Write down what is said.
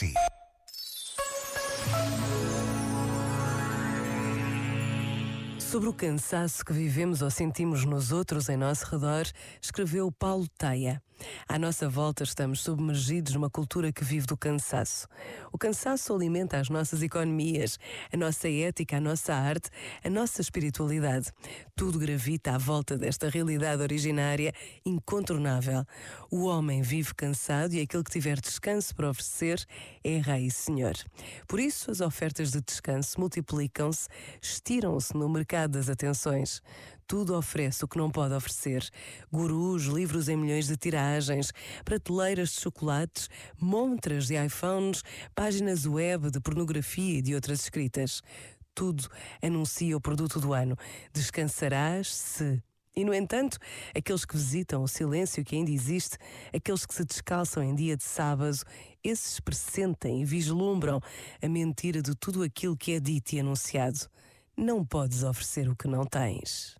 si. Sobre o cansaço que vivemos ou sentimos nos outros em nosso redor, escreveu Paulo Teia. À nossa volta estamos submergidos numa cultura que vive do cansaço. O cansaço alimenta as nossas economias, a nossa ética, a nossa arte, a nossa espiritualidade. Tudo gravita à volta desta realidade originária incontornável. O homem vive cansado e aquele que tiver descanso para oferecer é Rei Senhor. Por isso, as ofertas de descanso multiplicam-se, estiram-se no mercado das atenções. Tudo oferece o que não pode oferecer. Gurus, livros em milhões de tiragens, prateleiras de chocolates, montras de iPhones, páginas web de pornografia e de outras escritas. Tudo anuncia o produto do ano. Descansarás se. E, no entanto, aqueles que visitam o silêncio que ainda existe, aqueles que se descalçam em dia de sábado, esses pressentem e vislumbram a mentira de tudo aquilo que é dito e anunciado. Não podes oferecer o que não tens.